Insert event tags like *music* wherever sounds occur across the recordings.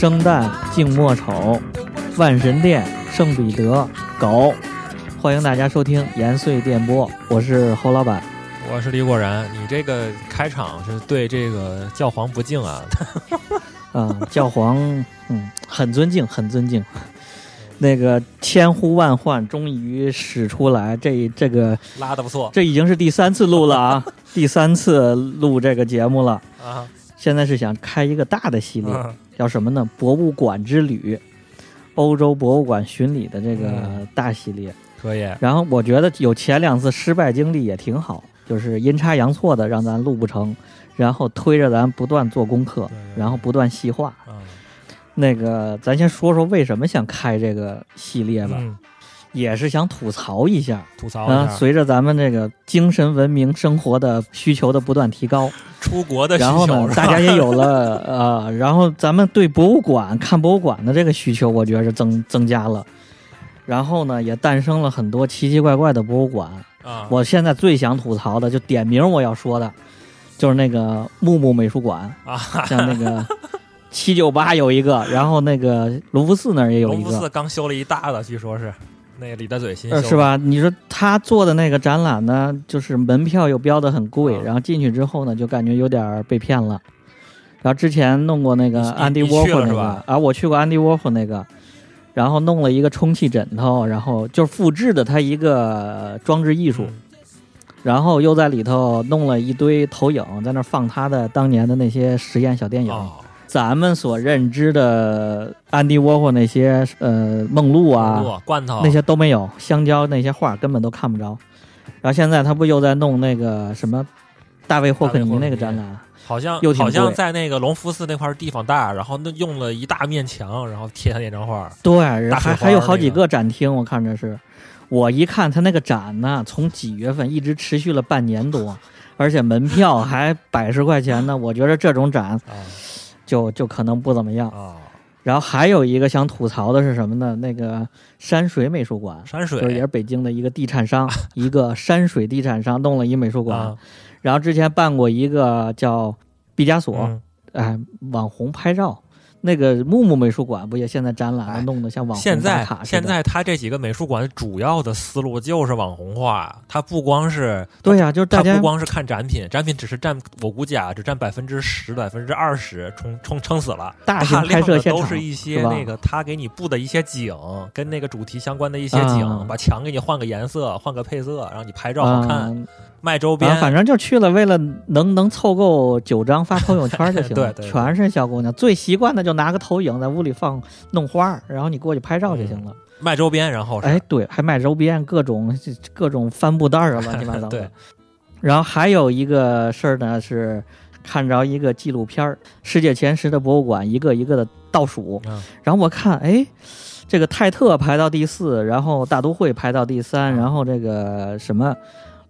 生旦净末丑，万神殿，圣彼得，狗。欢迎大家收听延绥电波，我是侯老板。我是李果然，你这个开场是对这个教皇不敬啊！*laughs* 啊，教皇，嗯，很尊敬，很尊敬。那个千呼万唤，终于使出来，这这个拉的不错，这已经是第三次录了啊，*laughs* 第三次录这个节目了啊。现在是想开一个大的系列，嗯叫什么呢？博物馆之旅，欧洲博物馆巡礼的这个嗯大系列。可以。然后我觉得有前两次失败经历也挺好，就是阴差阳错的让咱录不成，然后推着咱不断做功课然后不断细化。嗯那个，咱先说说为什么想开这个系列吧，嗯，也是想吐槽一下啊。吐槽一下。随着咱们这个精神文明生活的需求的不断提高，出国的需求然后呢，*laughs* 大家也有了呃，然后咱们对博物馆看博物馆的这个需求，我觉得是增增加了。然后呢，也诞生了很多奇奇怪怪的博物馆。啊，我现在最想吐槽的，就点名我要说的，就是那个木木美术馆，啊，像那个 *laughs* 七九八有一个，然后那个卢浮寺那儿也有一隆福寺个，刚修了一大的，据说是那个李大嘴新修的呃是？吧？你说他做的那个展览呢，就是门票又标的很贵，啊然后进去之后呢，就感觉有点儿被骗了。然后之前弄过那个你安迪你沃霍那个去了是吧，啊，我去过安迪沃霍那个，然后弄了一个充气枕头，然后就是复制的他一个装置艺术，嗯然后又在里头弄了一堆投影，在那儿放他的当年的那些实验小电影。哦，咱们所认知的安迪沃霍那些呃梦露啊，路罐头那些都没有，香蕉那些画根本都看不着。然后现在他不又在弄那个什么大卫霍克尼那个展览？好像又好像在那个隆福寺那块地方大，然后那用了一大面墙，然后贴他那张画。对，还还有好几个个展厅，我看着是。我一看他那个展呢，从几月份一直持续了半年多，而且门票还百十块钱呢。我觉得这种展啊就就可能不怎么样。啊，然后还有一个想吐槽的是什么呢？那个山水美术馆，山水就是也是北京的一个地产商，*laughs* 一个山水地产商弄了一美术馆。啊，然后之前办过一个叫毕加索，嗯哎，网红拍照。那个木木美术馆不也现在展览弄得像网红现在现在他这几个美术馆主要的思路就是网红化，它不光是对呀、就是大家它不光是看展品，展品只是占我估计啊，只占百分之十、百分之二十，冲冲撑死了。大型拍摄现场都是一些那个他给你布的一些景，跟那个主题相关的一些景，啊把墙给你换个颜色，换个配色，让你拍照好看，嗯卖周边。啊，反正就去了，为了能能凑够九张发朋友圈就行了。*laughs* 对对对全是小姑娘，最习惯的就拿个投影在屋里放弄花儿，然后你过去拍照就行了。卖周边，然后是哎，对，还卖周边，各种各种帆布袋儿啊，乱七八糟的。对。然后还有一个事儿呢，是看着一个纪录片儿，世界前十的博物馆一个一个的倒数。嗯然后我看，哎，这个泰特排到第四，然后大都会排到第三，嗯然后这个什么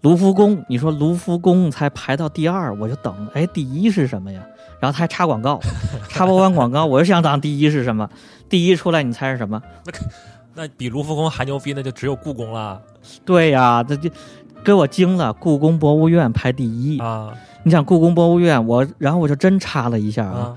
卢浮宫，你说卢浮宫才排到第二，我就等，哎，第一是什么呀？然后他还插广告，*laughs* 插播完广告，我就想当第一是什么？第一出来，你猜是什么？那比卢浮宫还牛逼，那就只有故宫了对呀，这就给我惊了，故宫博物院排第一。啊你想故宫博物院，我然后我就真插了一下啊，啊！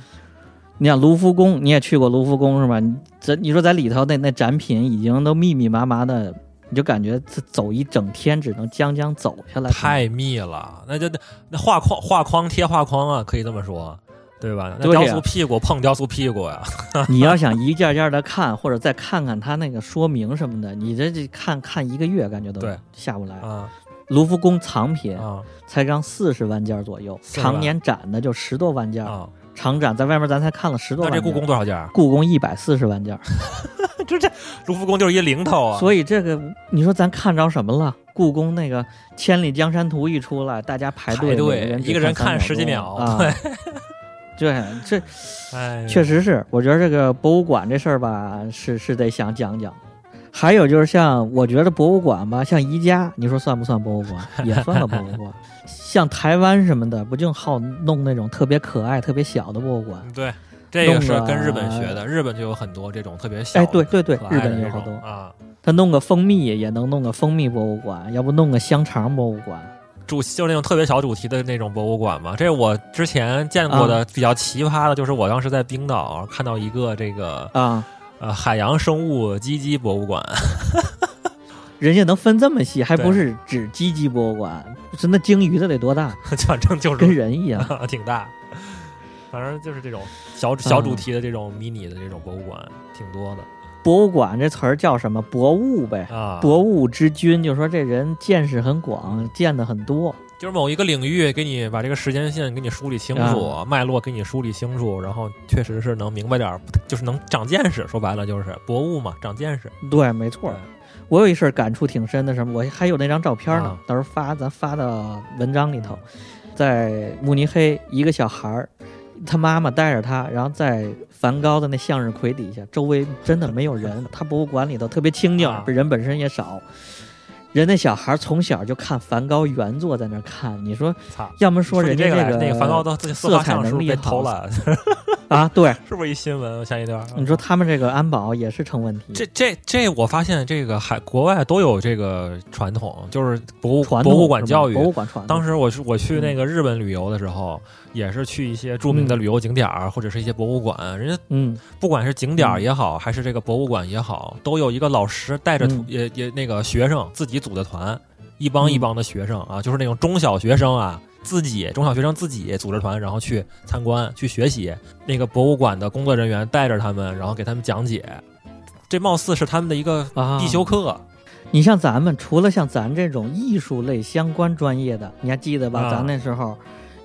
你想卢浮宫，你也去过卢浮宫是吧？你这你说在里头那那展品已经都密密麻麻的，你就感觉这走一整天只能将将走下来。太密了，那就那那画框画框贴画框啊，可以这么说，对吧？那雕塑屁股碰雕塑屁股呀，*laughs* 你要想一件件的看，或者再看看他那个说明什么的，你这这看看一个月感觉都对下不来。啊卢浮宫藏品啊才刚四十万件左右，常年展的就十多万件，啊！常展在外面咱才看了十多万件。那这故宫多少件儿？故宫一百四十万件，*laughs* 这这卢浮宫就是一零头啊！所以这个你说咱看着什么了？故宫那个《千里江山图》一出来，大家排队，排队每个人只一个人看看十几秒啊。对，*laughs* 这哎，确实是，我觉得这个博物馆这事儿吧，是是得想讲讲。还有就是像我觉得博物馆吧，像宜家，你说算不算博物馆？也算个博物馆。*laughs* 像台湾什么的，不就好弄那种特别可爱、特别小的博物馆？对，这个是跟日本学的，日本就有很多这种特别小哎，对对对，日本有好多。啊。他弄个蜂蜜也能弄个蜂蜜博物馆，要不弄个香肠博物馆。主就是那种特别小主题的那种博物馆嘛。这是我之前见过的比较奇葩的，就是我当时在冰岛看到一个这个啊，呃海洋生物鸡鸡博物馆，*laughs* 人家能分这么细，还不是指鸡鸡博物馆？是那鲸鱼的得多大？*laughs* 反正就是跟人一样。*laughs* 挺大。反正就是这种小小主题的这种迷你的这种博物馆挺多的博物馆这词儿叫什么？博物呗。啊。博物之君，就说这人见识很广，见的很多。就是某一个领域给你把这个时间线给你梳理清楚，脉络给你梳理清楚，然后确实是能明白点儿，就是能长见识。说白了就是博物嘛，长见识。对，没错儿。我有一事儿感触挺深的，什么？我还有那张照片呢，啊到时候发咱发到文章里头。在慕尼黑，一个小孩儿，他妈妈带着他，然后在梵高的那向日葵底下，周围真的没有人。他博物馆里头特别清静啊，人本身也少。人那小孩儿从小就看梵高原作，在那看。你说，要么说人家这个那个梵高的自色彩能力偷好了？*laughs* 啊，对，*laughs* 是不是一新闻？前一段你说他们这个安保也是成问题。这这这，我发现这个海国外都有这个传统，就是博物传博物馆教育博。物馆传统。当时我去我去那个日本旅游的时候，也是去一些著名的旅游景点儿、或者是一些博物馆，人家嗯。不管是景点儿嗯。也好，还是这个博物馆也好，都有一个老师带着嗯。也也那个学生自己组的团，一帮嗯一帮的学生啊，就是那种中小学生啊，自己中小学生自己组织团，然后去参观去学习。那个博物馆的工作人员带着他们，然后给他们讲解。这貌似是他们的一个啊，必修课，你像咱们，除了像咱这种艺术类相关专业的，你还记得吧？啊。咱那时候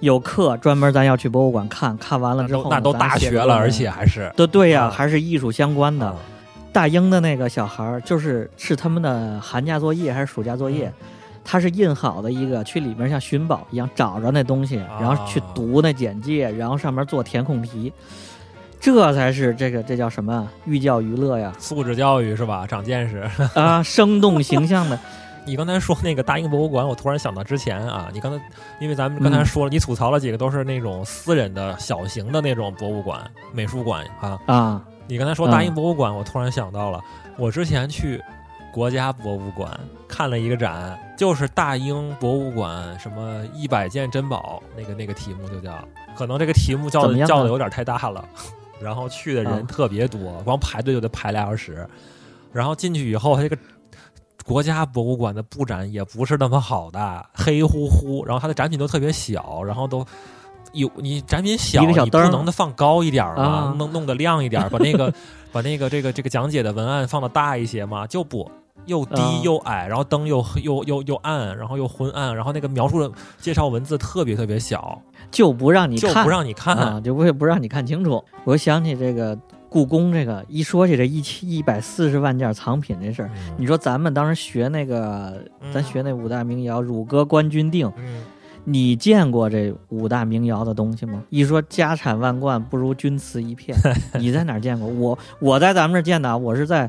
有课专门，咱要去博物馆看看完了之后那都大学了，而且还是都对呀、啊还是艺术相关的。啊大英的那个小孩儿，就是是他们的寒假作业还是暑假作业？嗯他是印好的一个，去里面像寻宝一样找着那东西，啊然后去读那简介，然后上面做填空题，这才是这个这叫什么寓教于乐呀？素质教育是吧？长见识。*laughs* 啊，生动形象的，你刚才说那个大英博物馆，我突然想到之前啊，你刚才因为咱们刚才嗯说了，你吐槽了几个都是那种私人的小型的那种博物馆、美术馆啊。啊，你刚才说大英博物馆，我突然想到了，我之前去国家博物馆看了一个展，就是大英博物馆什么一百件珍宝，那个那个题目就叫，可能这个题目叫的叫的有点太大了，然后去的人啊特别多，光排队就得排俩小时，然后进去以后，它这个。国家博物馆的布展也不是那么好的，黑乎乎，然后它的展品都特别小，然后都有你展品小，你不能的放高一点儿吗啊？弄弄得亮一点儿，把那个把那个这个这个讲解的文案放的大一些嘛，就不又低啊又矮，然后灯又又又又暗，然后又昏暗，然后那个描述的介绍文字特别特别小，就不让你看，就不让你看。啊，就不会不让你看清楚。我想起这个故宫这个，一说起这一千一百四十万件藏品这事儿，嗯你说咱们当时学那个，咱学那五大名窑，汝歌、关君定，嗯，你见过这五大名窑的东西吗？一说家产万贯不如钧瓷一片，*laughs* 你在哪儿见过？我我在咱们这儿见的啊，我是在。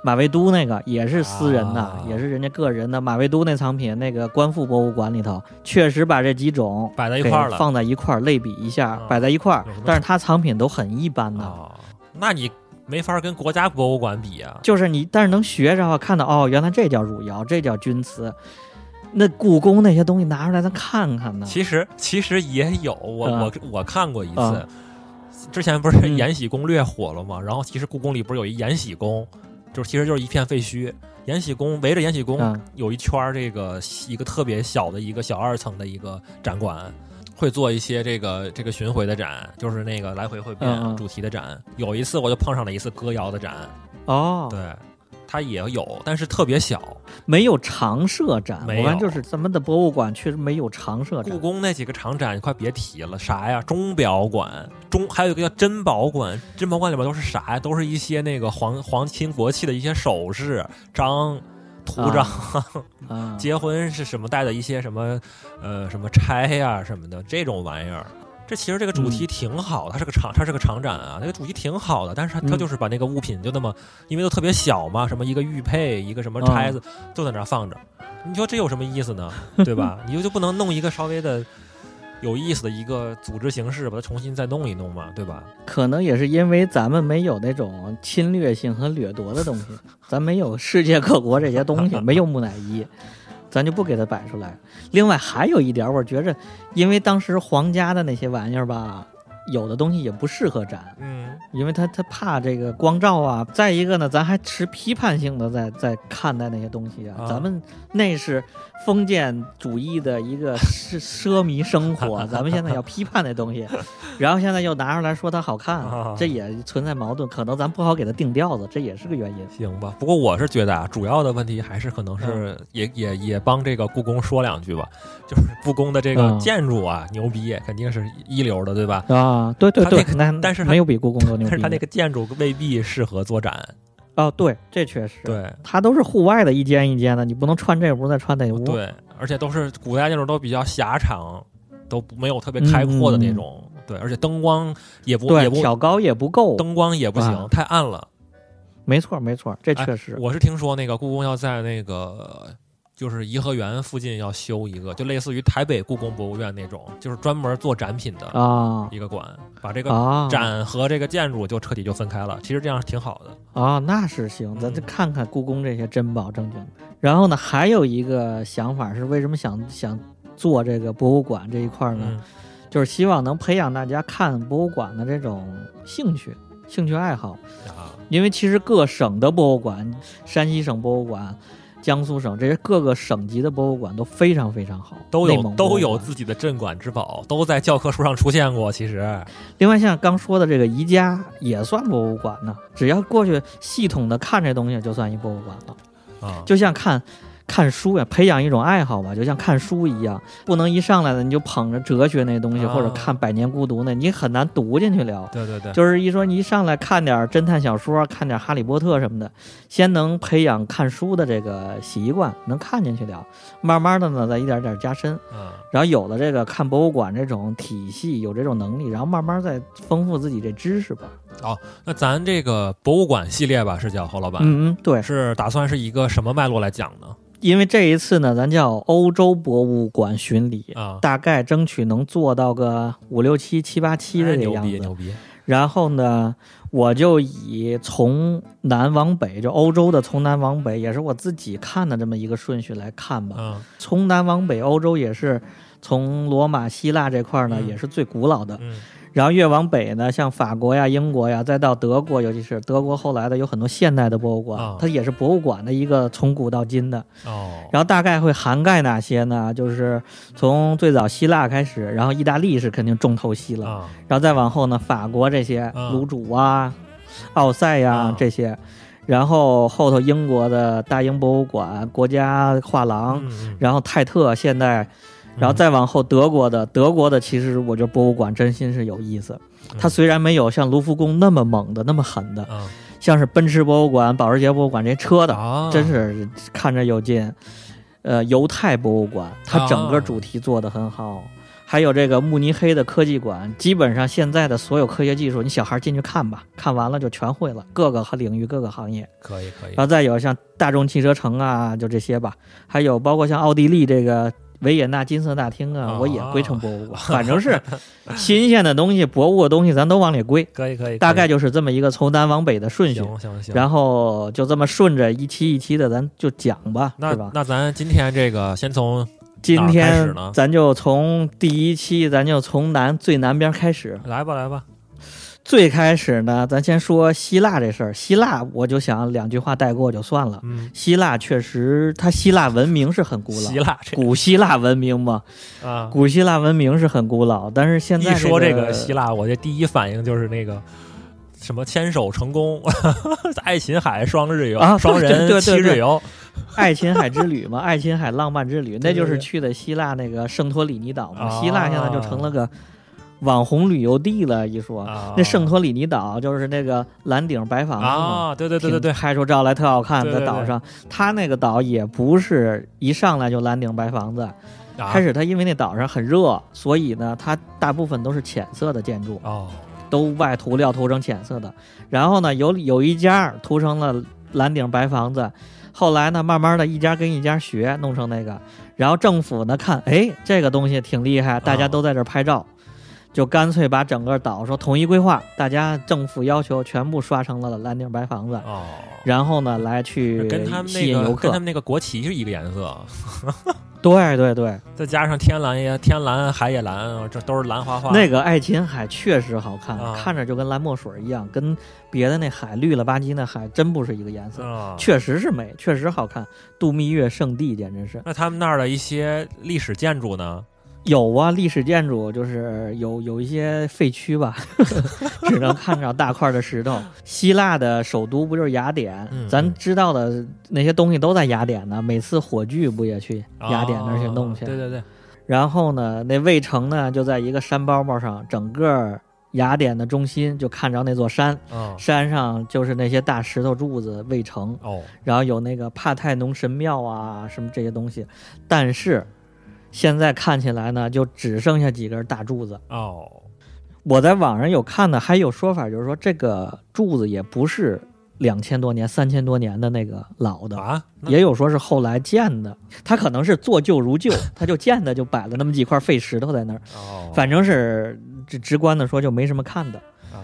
马未都那个也是私人的，啊也是人家个人的。马未都那藏品，那个官复博物馆里头，确实把这几种摆在一块儿了放在一块儿类比一下，啊摆在一块儿。但是它藏品都很一般的，哦，那你没法跟国家博物馆比啊。就是你，但是能学着啊，看到哦，原来这叫汝窑，这叫钧瓷。那故宫那些东西拿出来咱看看呢。其实其实也有，我、啊我我看过一次。啊之前不是《嗯延禧攻略》火了吗？然后其实故宫里不是有一延禧宫，就是其实就是一片废墟。延禧宫围着延禧宫啊有一圈儿这个一个特别小的一个小二层的一个展馆，会做一些这个这个巡回的展，就是那个来回会变主题的展。有一次我就碰上了一次歌谣的展，哦，对，它也有，但是特别小。没有常设展，没有就是咱们的博物馆确实没有常设展故。宫那几个常展，你快别提了，啥呀？钟表馆，钟还有一个叫珍宝馆，珍宝馆里边都是啥呀？都是一些那个皇皇亲国戚的一些首饰、章、图章，*laughs* 啊，结婚是什么带的一些什么呃什么钗呀、什么的这种玩意儿。这其实这个主题挺好，它是个长，它是个长展啊，那个主题挺好的，但是它它嗯就是把那个物品就那么，因为都特别小嘛，什么一个玉佩，一个什么啊钗子，就在那儿放着，你说这有什么意思呢？对吧？你就就不能弄一个稍微的有意思的一个组织形式，把它重新再弄一弄嘛，对吧？可能也是因为咱们没有那种侵略性和掠夺的东西，*laughs* 咱没有世界各国这些东西，*laughs* 没有木乃伊，咱就不给它摆出来。另外还有一点儿，我觉着，因为当时皇家的那些玩意儿吧，有的东西也不适合展，嗯因为他他怕这个光照啊。再一个呢，咱还持批判性的在在看待那些东西啊。啊咱们那是封建主义的一个奢 *laughs* 奢靡生活，咱们现在要批判那东西，*laughs* 然后现在又拿出来说它好看，啊这也存在矛盾。可能咱不好给它定调子，这也是个原因。行吧。不过我是觉得啊，主要的问题还是可能是嗯也、也也帮这个故宫说两句吧，就是故宫的这个嗯建筑啊，牛逼，肯定是一流的，对吧？啊，对对对，那那但是没有比故宫多牛逼。但是它那个建筑未必适合做展，哦，对，这确实，对它都是户外的，一间一间的，你不能穿这屋再穿那屋。对，而且都是古代建筑都比较狭长，都没有特别开阔的那种，对，而且灯光也不也不挑高也不够。灯光也不行，啊太暗了。没错没错，这哎确实。我是听说那个故宫要在那个就是颐和园附近要修一个，就类似于台北故宫博物院那种，就是专门做展品的啊一个馆，把这个啊展和这个建筑就彻底就分开了。其实这样挺好的。啊，那是行，咱嗯就看看故宫这些珍宝正经。然后呢，还有一个想法是，为什么想想做这个博物馆这一块呢？嗯就是希望能培养大家看博物馆的这种兴趣、兴趣爱好。啊，因为其实各省的博物馆，山西省博物馆、江苏省这些各个省级的博物馆都非常非常好，都有都有自己的镇馆之宝，都在教科书上出现过。其实，另外，像刚说的这个宜家也算博物馆呢，只要过去系统的看这东西，就算一博物馆了。啊，就像看看书呀，培养一种爱好吧，就像看书一样，不能一上来的你就捧着哲学那东西，啊或者看《百年孤独》那，你很难读进去了。对对对，就是一说你一上来看点侦探小说，看点哈利波特什么的，先能培养看书的这个习惯，能看进去了，慢慢的呢，再一点点加深，嗯，然后有了这个看博物馆这种体系，有这种能力，然后慢慢再丰富自己这知识吧。那咱这个博物馆系列吧，是叫侯老板，嗯嗯，对，是打算是一个什么脉络来讲呢？因为这一次呢，咱叫欧洲博物馆巡礼，啊，大概争取能做到个五六七、七八七的这个样子。逼牛逼，然后呢，我就以从南往北，就欧洲的从南往北，也是我自己看的这么一个顺序来看吧。嗯从南往北，欧洲也是从罗马、希腊这块儿呢，嗯也是最古老的。嗯然后越往北呢，像法国呀、英国呀，再到德国，尤其是德国后来的有很多现代的博物馆，啊它也是博物馆的一个从古到今的。哦，然后大概会涵盖哪些呢？就是从最早希腊开始，然后意大利是肯定重头戏了，啊然后再往后呢，法国这些啊卤煮啊、奥赛呀、啊这些，然后后头英国的大英博物馆、国家画廊，然后泰特现代，然后再往后德国的，德国的其实我觉得博物馆真心是有意思。嗯它虽然没有像卢浮宫那么猛的、那么狠的，啊像是奔驰博物馆、保时捷博物馆这些车的，啊，真是看着有劲。呃，犹太博物馆，它整啊个主题做得很好。还有这个慕尼黑的科技馆，基本上现在的所有科学技术，你小孩进去看吧，看完了就全会了，各个领域、各个行业。可以可以然后再有像大众汽车城啊，就这些吧。还有包括像奥地利这个维也纳金色大厅啊，啊我也归成博物馆。反正是 *laughs* 新鲜的东西、博物的东西，咱都往里归。可以可以，大概就就是这么一个从南往北的顺序。行行行。然后就这么顺着一期一期的，咱就讲吧，那是吧？那咱今天这个先从今天呢咱就从第一期，咱就从南最南边开始。来吧来吧，最开始呢，咱先说希腊这事儿。希腊，我就想两句话带过就算了。嗯，希腊确实，它希腊文明是很古老，希腊古希腊文明嘛，啊，古希腊文明是很古老，但是现在、一说这个个希腊，我这第一反应就是那个什么牵手成功，*laughs* 爱琴海双日游，啊双人七日游，爱琴海之旅嘛，*laughs* 爱琴海浪漫之旅，那就是去的希腊那个圣托里尼岛嘛。啊希腊现在就成了个网红旅游地了，一说。啊那圣托里尼岛就是那个蓝顶白房子嘛，啊，对对对对对，拍出照来特好看，在岛上。它那个岛也不是一上来就蓝顶白房子，啊开始它因为那岛上很热，所以呢，它大部分都是浅色的建筑，哦都外涂料涂成浅色的。然后呢，有有一家涂成了蓝顶白房子，后来呢，慢慢的一家跟一家学，弄成那个。然后政府呢看，哎，这个东西挺厉害，大家都在这儿拍照。就干脆把整个岛说统一规划，大家政府要求全部刷成了蓝顶白房子，哦，然后呢来去跟他们那个跟他。们那个国旗是一个颜色，*laughs* 对对对，再加上天蓝也天蓝海也蓝，这都是蓝花花。那个爱琴海确实好看，啊看着就跟蓝墨水一样，跟别的那海绿了吧唧那海真不是一个颜色。啊，确实是美，确实好看，度蜜月圣地简直是那他们那儿的一些历史建筑呢？有啊。历史建筑就是有有一些废墟吧，*laughs* 只能看着大块的石头。希腊的首都不就是雅典？嗯咱知道的那些东西都在雅典呢。每次火炬不也去雅典那儿去弄去？哦对对对，然后呢，那卫城呢就在一个山包包上，整个雅典的中心就看着那座山，嗯，山上就是那些大石头柱子卫城，哦，然后有那个帕泰农神庙啊什么这些东西，但是现在看起来呢，就只剩下几根大柱子。哦，我在网上有看的，还有说法就是说这个柱子也不是两千多年、三千多年的那个老的。啊，也有说是后来建的，他可能是做旧如旧，他就建的就摆了那么几块废石头在那儿，哦，反正是直直观的说就没什么看的。哦，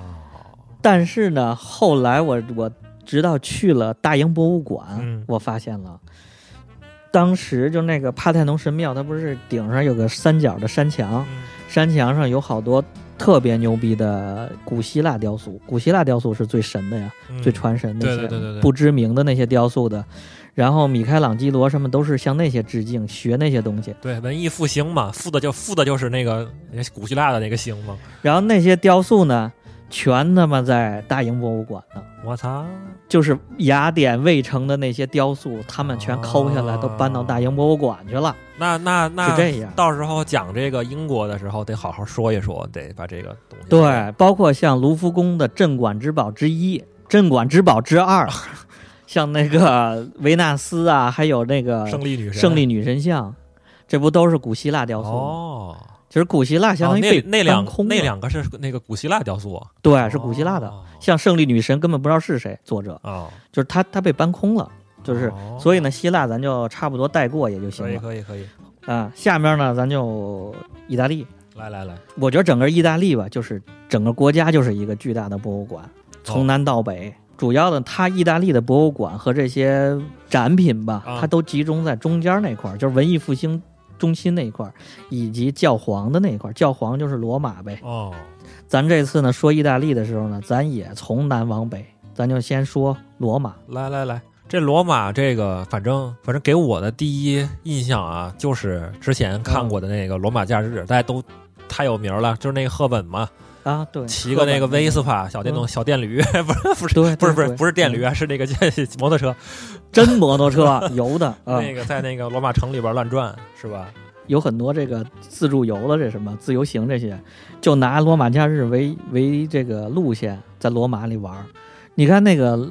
但是呢，后来我我直到去了大英博物馆，嗯我发现了，当时就那个帕泰农神庙，它不是顶上有个三角的山墙，嗯山墙上有好多特别牛逼的古希腊雕塑，古希腊雕塑是最神的呀，嗯最传神那些对对对对对不知名的那些雕塑的。然后米开朗基罗什么都是向那些致敬，学那些东西。对文艺复兴嘛，复的就复的就是那个古希腊的那个兴嘛。然后那些雕塑呢，全他妈在大英博物馆呢。我操，就是雅典卫城的那些雕塑，他们全抠下来，哦都搬到大英博物馆去了。那那那是这样到时候讲这个英国的时候，得好好说一说，得把这个东西对，包括像卢浮宫的镇馆之宝之一、镇馆之宝之二，*laughs* 像那个维纳斯啊，还有那个胜利女神，胜利女神像，这不都是古希腊雕塑吗？哦，其实古希腊相当于被哦那那两搬空了那两个是那个古希腊雕塑，对是古希腊的，哦像胜利女神根本不知道是谁作者，哦，就是他他被搬空了。就是，哦所以呢，希腊咱就差不多带过也就行可以了可以可以，啊。下面呢，咱就意大利。来来来，我觉得整个意大利吧，就是整个国家就是一个巨大的博物馆，从南到北。主要的，它意大利的博物馆和这些展品吧，啊它都集中在中间那块儿，就是文艺复兴中心那一块儿，以及教皇的那一块儿。教皇就是罗马呗。哦，咱这次呢说意大利的时候呢，咱也从南往北，咱就先说罗马。来来来，这罗马这个，反正反正给我的第一印象啊，就是之前看过的那个《罗马假日》，大家都太有名了，就是那个赫本嘛，啊，对，骑个那个威斯帕小电动嗯小电驴，不是不是对，不是不是不是电驴，啊，是那个 *laughs* *laughs* 摩托车，真摩托车油的 *laughs* 啊，那个在那个罗马城里边乱转，是吧？有很多这个自助游的这什么自由行这些，就拿罗马假日为为这个路线，在罗马里玩儿。你看那个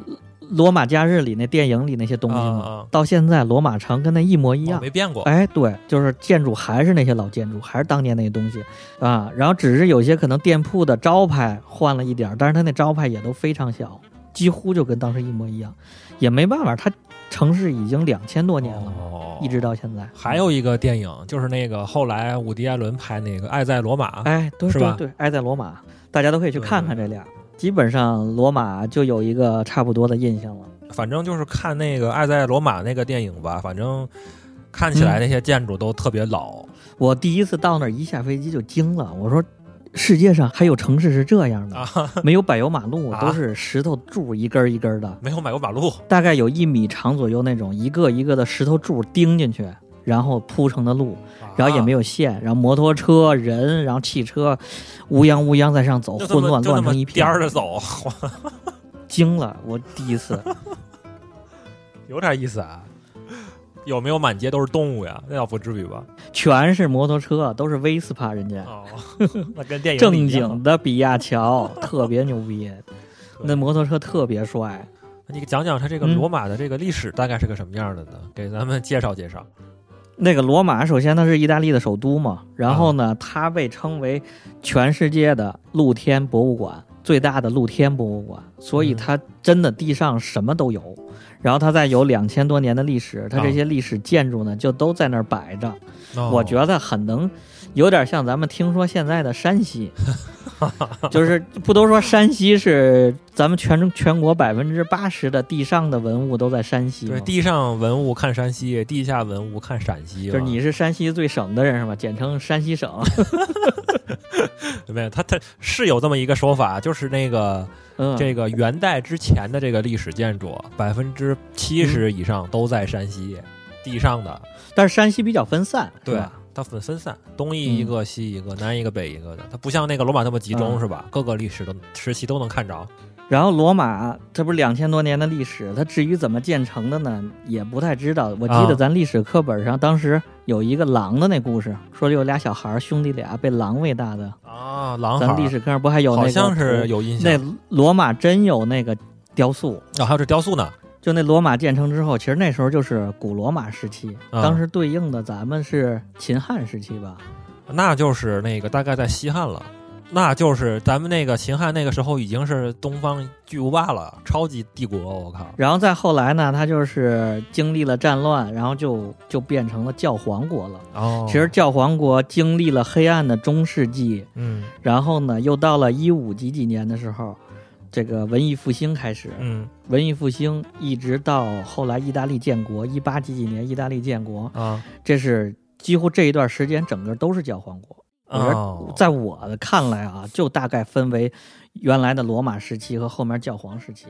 罗马假日里那电影里那些东西啊嘛，啊到现在罗马城跟那一模一样。哦没变过，哎，对，就是建筑还是那些老建筑，还是当年那些东西啊。然后只是有些可能店铺的招牌换了一点儿，但是它那招牌也都非常小，几乎就跟当时一模一样。也没办法，它城市已经两千多年了，哦一直到现在。还有一个电影，就是那个后来伍迪·艾伦拍那个《爱在罗马》，哎，对是吧对对，爱在罗马，大家都可以去看看这俩。基本上罗马就有一个差不多的印象了。反正就是看那个《爱在罗马》那个电影吧，反正看起来那些建筑都特别老。我第一次到那儿，一下飞机就惊了，我说。世界上还有城市是这样的，啊，没有柏油马路，啊都是石头柱一根儿一根儿的，没有柏油马路，大概有一米长左右那种，一个一个的石头柱钉进去，然后铺成的路，然后也没有，线，然后摩托车、人，然后汽车乌泱乌泱在上走，混乱乱成一片，颠儿着走，*laughs* 惊了，我第一次。*laughs* 有点意思啊。有没有满街都是动物呀？那倒不至于吧？全是摩托车，都是威斯帕，人家哦，*laughs* 那跟电影正经的比亚乔，特别牛逼，那摩托车特别帅。你讲讲它这个嗯罗马的这个历史大概是个什么样的呢？给咱们介绍介绍。那个罗马，首先它是意大利的首都嘛，然后呢，它被称为全世界的露天博物馆，最大的露天博物馆，所以嗯。它真的地上什么都有。然后它再有两千多年的历史，它这些历史建筑呢就都在那儿摆着，哦。我觉得很能有点像咱们听说现在的山西，*laughs* 就是不都说山西是咱们全全国百分之八十的地上的文物都在山西吗对，？地上文物看山西，地下文物看陕西。就是你是山西最省的人是吧？简称山西省。*laughs* 没有，他他是有这么一个说法，就是那个嗯，这个元代之前的这个历史建筑，百分之七十以上都在山西地上的，但是山西比较分散，对吧？，它很分散，东一一个，西一个，南一个，北一个的，它不像那个罗马那么集中，嗯是吧？各个历史的时期都能看着。然后罗马这不是两千多年的历史，它至于怎么建成的呢，也不太知道。我记啊得咱历史课本上当时有一个狼的那故事，说有俩小孩儿兄弟俩被狼喂大的。啊，狼咱历史课上不还有那个好像是有印象。那罗马真有那个雕塑，啊，还有这雕塑呢，就那罗马建成之后，其实那时候就是古罗马时期，啊当时对应的咱们是秦汉时期吧？那就是那个大概在西汉了。那就是咱们那个秦汉那个时候已经是东方巨无霸了，超级帝国，我靠！然后再后来呢，他就是经历了战乱，然后就就变成了教皇国了。哦，其实教皇国经历了黑暗的中世纪，嗯然后呢，又到了一五几几年的时候，这个文艺复兴开始。嗯文艺复兴一直到后来意大利建国，一八几几年意大利建国，啊这是几乎这一段时间整个都是教皇国。我觉哦得，在我的看来啊，就大概分为原来的罗马时期和后面教皇时期。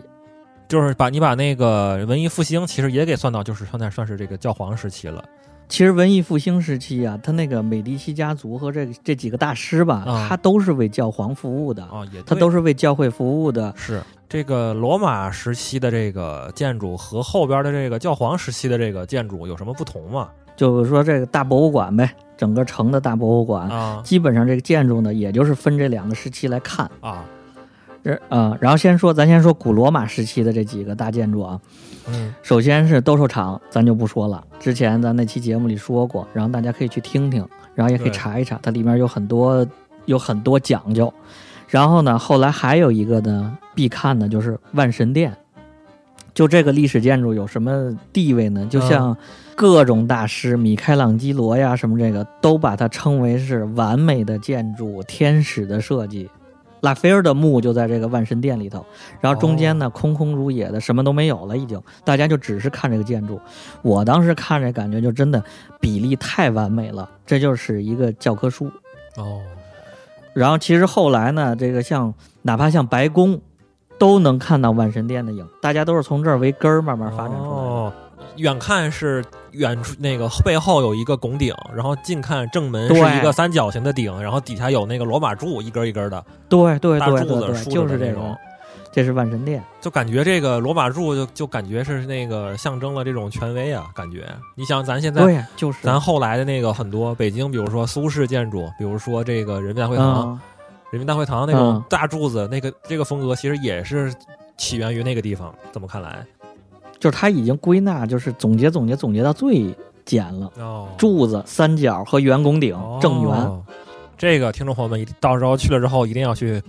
就是把你把那个文艺复兴其实也给算到，就是算在算是这个教皇时期了。其实文艺复兴时期啊，他那个美第奇家族和这这几个大师吧，啊他都是为教皇服务的，啊，也他都是为教会服务的。是这个罗马时期的这个建筑和后边的这个教皇时期的这个建筑有什么不同吗？就是说这个大博物馆呗，整个城的大博物馆，啊基本上这个建筑呢，也就是分这两个时期来看。啊，这啊、然后先说，咱先说古罗马时期的这几个大建筑啊。嗯首先是斗兽场，咱就不说了，之前咱那期节目里说过，然后大家可以去听听，然后也可以查一查，它里面有很多有很多讲究。然后呢，后来还有一个呢必看的就是万神殿。就这个历史建筑有什么地位呢？就像各种大师，米开朗基罗呀什么这个，都把它称为是完美的建筑，天使的设计。拉斐尔的墓就在这个万神殿里头，然后中间呢、空空如也的，什么都没有了，已经，大家就只是看这个建筑。我当时看这感觉就真的比例太完美了，这就是一个教科书。哦然后其实后来呢，这个像哪怕像白宫，都能看到万神殿的影，大家都是从这儿为根儿慢慢发展出来的。哦，远看是远处那个背后有一个拱顶，然后近看正门是一个三角形的顶，然后底下有那个罗马柱一根一根的，对对大柱对对对，子就是这种，这是万神殿。就感觉这个罗马柱就就感觉是那个象征了这种权威啊，感觉。你想咱现在对呀，就是。咱后来的那个很多北京，比如说苏式建筑，比如说这个人民大会堂，嗯，人民大会堂那种嗯。大柱子，那个这个风格其实也是起源于那个地方。这么看来，就是他已经归纳，就是总结总结总结到最简了。哦，柱子、三角和圆拱顶、正圆，哦这个听众朋友们一到时候去了之后一定要去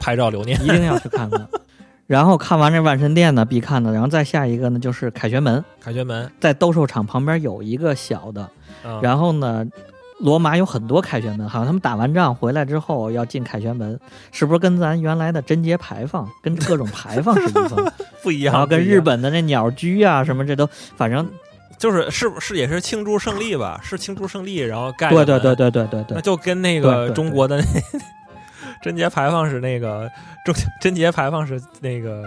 拍照留念。*laughs* 一定要去看看。*laughs* 然后看完这万神殿呢，必看的，然后再下一个呢就是凯旋门，凯旋门，在斗兽场旁边有一个小的，嗯然后呢。罗马有很多凯旋门，好像他们打完仗回来之后要进凯旋门，是不是跟咱原来的贞节牌坊、跟各种牌坊是一样？*laughs* 不一样，然后跟日本的那鸟居啊什么，这都反正就是是不是也是庆祝胜利吧？是庆祝胜利，然后盖的对对对，对对对对那，就跟那个中国的那贞节牌坊是那个贞贞节牌坊是那个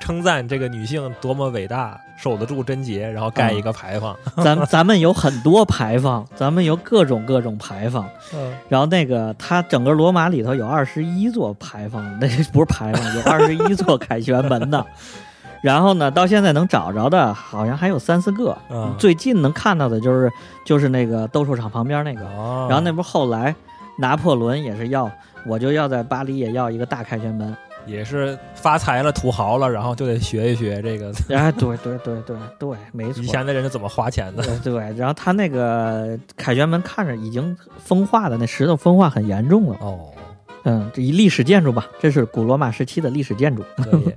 称赞这个女性多么伟大，守得住贞洁，然后盖一个牌坊。咱咱们有很多牌坊，*laughs* 咱们有各种各种牌坊。嗯然后那个它整个罗马里头有二十一座牌坊，那不是牌坊，有二十一座凯旋门的。*laughs* 然后呢，到现在能找着的，好像还有三四个。嗯最近能看到的就是就是那个斗兽场旁边那个。哦然后那不是后来拿破仑也是要，我就要在巴黎也要一个大凯旋门。也是发财了、土豪了，然后就得学一学这个 *laughs* 哎，对对对对对，没错以。前的人是怎么花钱的。对对，然后他那个凯旋门看着已经风化的那石头风化很严重了。哦，嗯，这一历史建筑吧，这是古罗马时期的历史建筑。*laughs* 可以。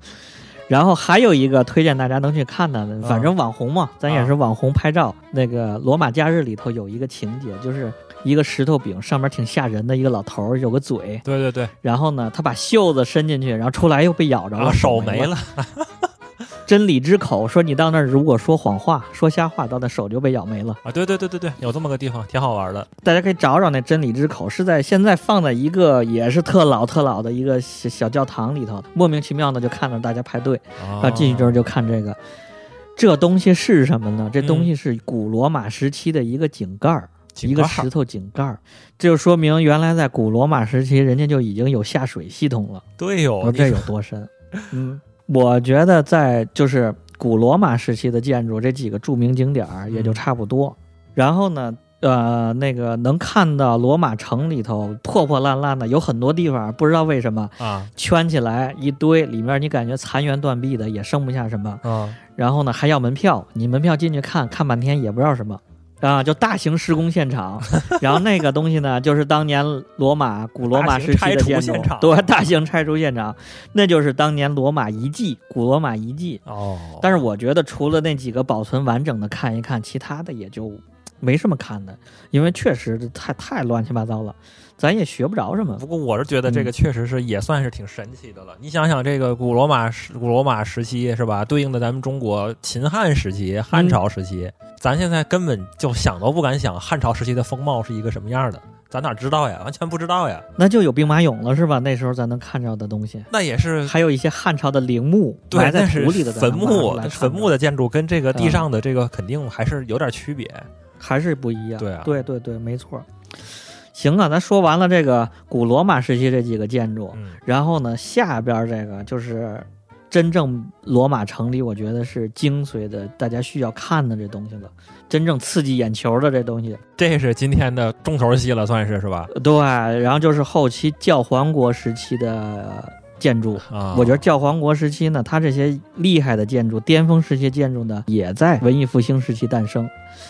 然后还有一个推荐大家能去看的，反正网红嘛，咱也是啊网红拍照。那个罗马假日里头有一个情节，就是一个石头饼，上面挺吓人的一个老头儿，有个嘴，对对对，然后呢，他把袖子伸进去，然后出来又被咬着了，手没没了。*laughs* 真理之口说你到那儿如果说谎话、说瞎话，到那手就被咬没了。啊！对对对对对，有这么个地方，挺好玩的。大家可以找找那真理之口，是在现在放在一个也是特老特老的一个小小教堂里头，莫名其妙的就看到大家排队，啊啊，进去之后就看这个。这东西是什么呢？这东嗯西是古罗马时期的一个井盖儿，一个石头井盖儿，这就说明原来在古罗马时期，人家就已经有下水系统了。对哟，说这有多深？嗯，我觉得在就是古罗马时期的建筑这几个著名景点儿也就嗯差不多。然后呢，呃，那个能看到罗马城里头破破烂烂的，有很多地方不知道为什么啊圈起来一堆，里面你感觉残垣断壁的，也剩不下什么。啊然后呢，还要门票，你门票进去看看半天也不知道什么。啊，就大型施工现场，*laughs* 然后那个东西呢，就是当年罗马古罗马时期的建筑大型拆除现场，对，大型拆除现场，那就是当年罗马遗迹，古罗马遗迹。哦，但是我觉得除了那几个保存完整的看一看，其他的也就没什么看的，因为确实太太乱七八糟了，咱也学不着什么不。过我是觉得这个嗯确实是也算是挺神奇的了。你想想，这个古罗马时古罗马时期是吧？对应的咱们中国秦汉时期、汉朝时期，咱现在根本就想都不敢想汉朝时期的风貌是一个什么样的，咱哪知道呀？完全不知道呀。那就有兵马俑了是吧？那时候咱能看着的东西，那也是还有一些汉朝的陵墓，埋在土里的坟墓坟墓的建筑跟这个地嗯上的这个肯定还是有点区别。还是不一样。对啊对对对，没错。行啊，咱说完了这个古罗马时期这几个建筑，嗯，然后呢，下边这个就是真正罗马城里，我觉得是精髓的，大家需要看的这东西了，真正刺激眼球的这东西。这是今天的重头戏了，算是是吧？对，然后就是后期教皇国时期的建筑。啊，我觉得教皇国时期呢，它这些厉害的建筑、巅峰时期建筑呢，也在文艺复兴时期诞生。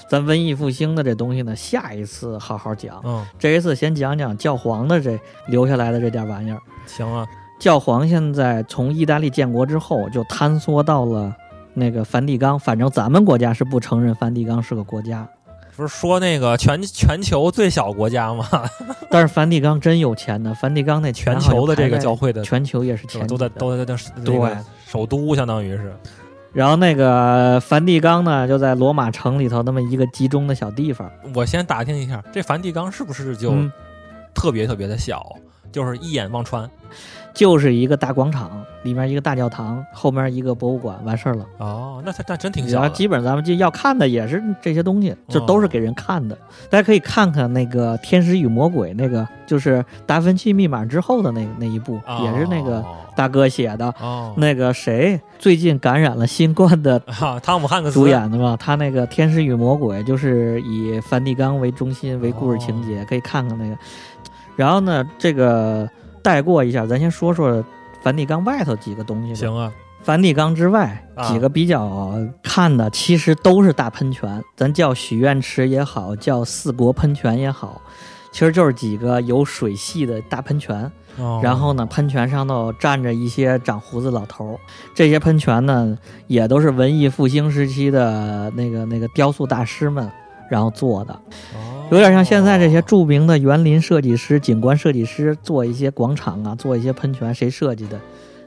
咱文艺复兴的这东西呢，下一次好好讲。嗯，这一次先讲讲教皇的这留下来的这点玩意儿。行啊，教皇现在从意大利建国之后，就坍缩到了那个梵蒂冈。反正咱们国家是不承认梵蒂冈是个国家，不是说那个全全球最小国家吗？*laughs* 但是梵蒂冈真有钱呢。梵蒂冈那全球的这个教会的全球也是钱都在都在那对那个首都，相当于是然后那个梵蒂冈呢，就在罗马城里头那么一个集中的小地方，我先打听一下，这梵蒂冈是不是就嗯特别特别的小，就是一眼望穿？就是一个大广场，里面一个大教堂，后面一个博物馆，完事儿了。哦，那它那真挺然后小。基本上咱们就要看的也是这些东西，就都是给人看的。大家可以看看那个《天使与魔鬼》，那个就是达芬奇密码之后的那那一部，哦也是那个大哥写的。哦，那个谁最近感染了新冠的 *laughs* 啊，汤姆汉克斯主演的嘛，他那个《天使与魔鬼》就是以梵蒂冈为中心为故事情节，可以看看那个。然后呢，这个带过一下，咱先说说梵蒂冈外头几个东西。行啊，梵蒂冈之外啊。几个比较看的，其实都是大喷泉，咱叫许愿池也好，叫四国喷泉也好，其实就是几个有水系的大喷泉。哦。然后呢，喷泉上头站着一些长胡子老头儿，这些喷泉呢，也都是文艺复兴时期的那个那个雕塑大师们然后做的，哦有点像现在这些著名的园林设计师、景观设计师做一些广场啊，做一些喷泉，谁设计的？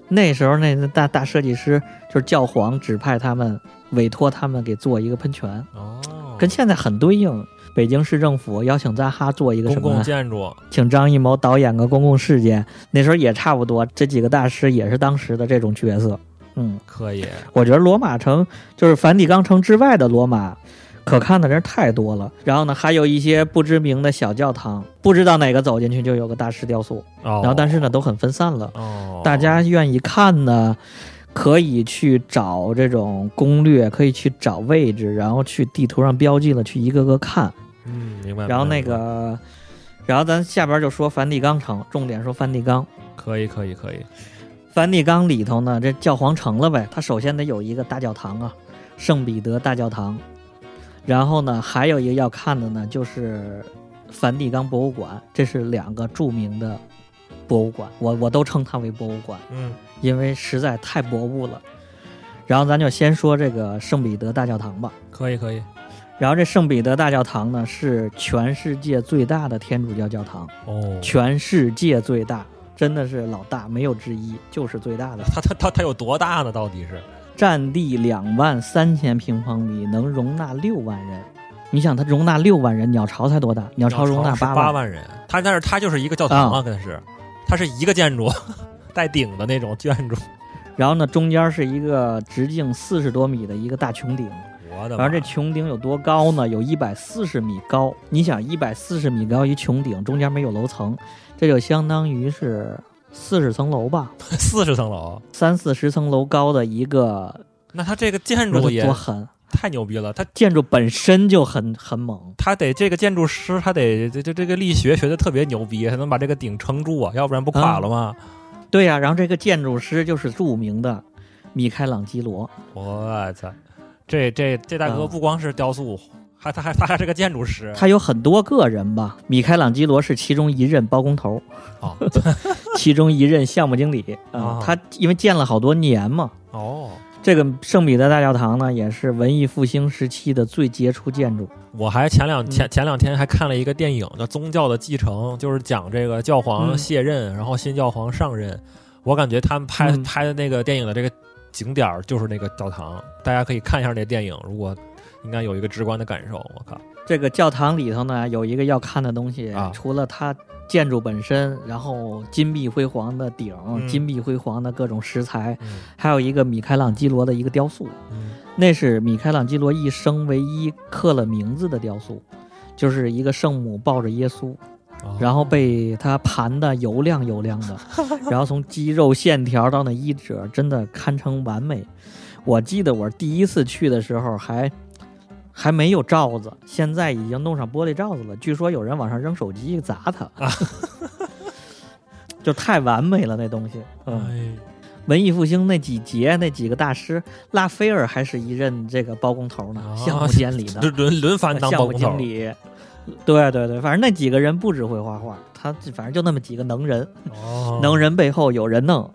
那时候那大大设计师就是教皇指派他们，委托他们给做一个喷泉，哦，跟现在很对应。北京市政府邀请扎哈做一个什么公共？建筑请张艺谋导演个公共事件，那时候也差不多。这几个大师也是当时的这种角色。嗯，可以，我觉得罗马城就是梵蒂冈城之外的罗马，可看的人太多了。然后呢，还有一些不知名的小教堂，不知道哪个走进去就有个大师雕塑。哦，然后但是呢，都很分散了。哦，大家愿意看呢，可以去找这种攻略，可以去找位置，然后去地图上标记了，去一个个看。嗯，明白。然后那个，然后咱下边就说梵蒂冈城，重点说梵蒂冈。可以，可以，可以，梵蒂冈里头呢，这教皇城了呗，它首先得有一个大教堂啊，圣彼得大教堂。然后呢，还有一个要看的呢，就是梵蒂冈博物馆，这是两个著名的博物馆，我我都称它为博物馆，嗯，因为实在太博物了。然后咱就先说这个圣彼得大教堂吧。可以，可以，然后这圣彼得大教堂呢，是全世界最大的天主教教堂，哦，全世界最大，真的是老大，没有之一，就是最大的。它它它它有多大呢？到底是？占地两万三千平方米，能容纳六万人。你想，它容纳六万人，鸟巢才多大？鸟巢容纳八八万人。它但是它就是一个教堂啊，可能是，它是一个建筑，带顶的那种建筑。然后呢，中间是一个直径四十多米的一个大穹顶。我的。然后这穹顶有多高呢？有一百四十米高。你想，一百四十米高一穹顶，中间没有楼层，这就相当于是。四十层楼吧，*laughs* 四十层楼，三四十层楼高的一个，那它这个建筑也多狠，太牛逼了！它建筑本身就很很猛，他得这个建筑师，他得这这这个力学学的特别牛逼，才能把这个顶撑住啊，要不然不垮了吗？对呀，然后这个建筑师就是著名的米开朗基罗。我操，这这这大哥不光是雕塑。他他还他还是个建筑师，他有很多个人吧？米开朗基罗是其中一任包工头，哦，*laughs* 其中一任项目经理啊。他因为建了好多年嘛。哦，这个圣彼得大教堂呢，也是文艺复兴时期的最杰出建筑。我还前两前前两天还看了一个电影叫《宗教的继承》，就是讲这个教皇卸任，然后新教皇上任。我感觉他们拍拍的那个电影的这个景点就是那个教堂，大家可以看一下那电影。如果应该有一个直观的感受，我靠！这个教堂里头呢，有一个要看的东西，除了它建筑本身，然后金碧辉煌的顶，金碧辉煌的各种石材，还有一个米开朗基罗的一个雕塑，那是米开朗基罗一生唯一刻了名字的雕塑，就是一个圣母抱着耶稣，然后被他盘的油亮油亮的，*laughs* 然后从肌肉线条到那衣褶，真的堪称完美。我记得我第一次去的时候还。还没有罩子，现在已经弄上玻璃罩子了。据说有人往上扔手机砸它，*laughs* 就太完美了那东西。嗯，文艺复兴那几节那几个大师，拉斐尔还是一任这个包工头呢，项目监理的，轮轮番当包工经理。对对对，反正那几个人不只会画画，他反正就那么几个能人。哦，能人背后有人弄。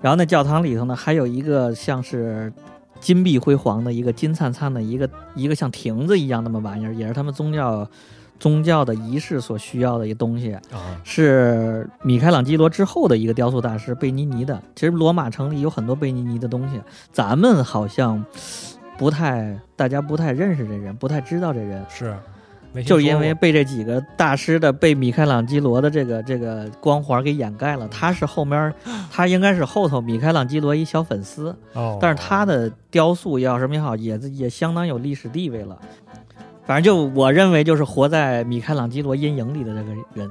然后那教堂里头呢，还有一个像是。金碧辉煌的一个金灿灿的一个一个像亭子一样那么玩意儿，也是他们宗教宗教的仪式所需要的一个东西啊。是米开朗基罗之后的一个雕塑大师贝尼尼的。其实罗马城里有很多贝尼尼的东西，咱们好像不太大家不太认识这人，不太知道这人是。就因为被这几个大师的被米开朗基罗的这个这个光环给掩盖了，他是后面，*laughs* 他应该是后头米开朗基罗一小粉丝，哦，但是他的雕塑要什么也好，也也相当有历史地位了。反正就我认为，就是活在米开朗基罗阴影里的这个人，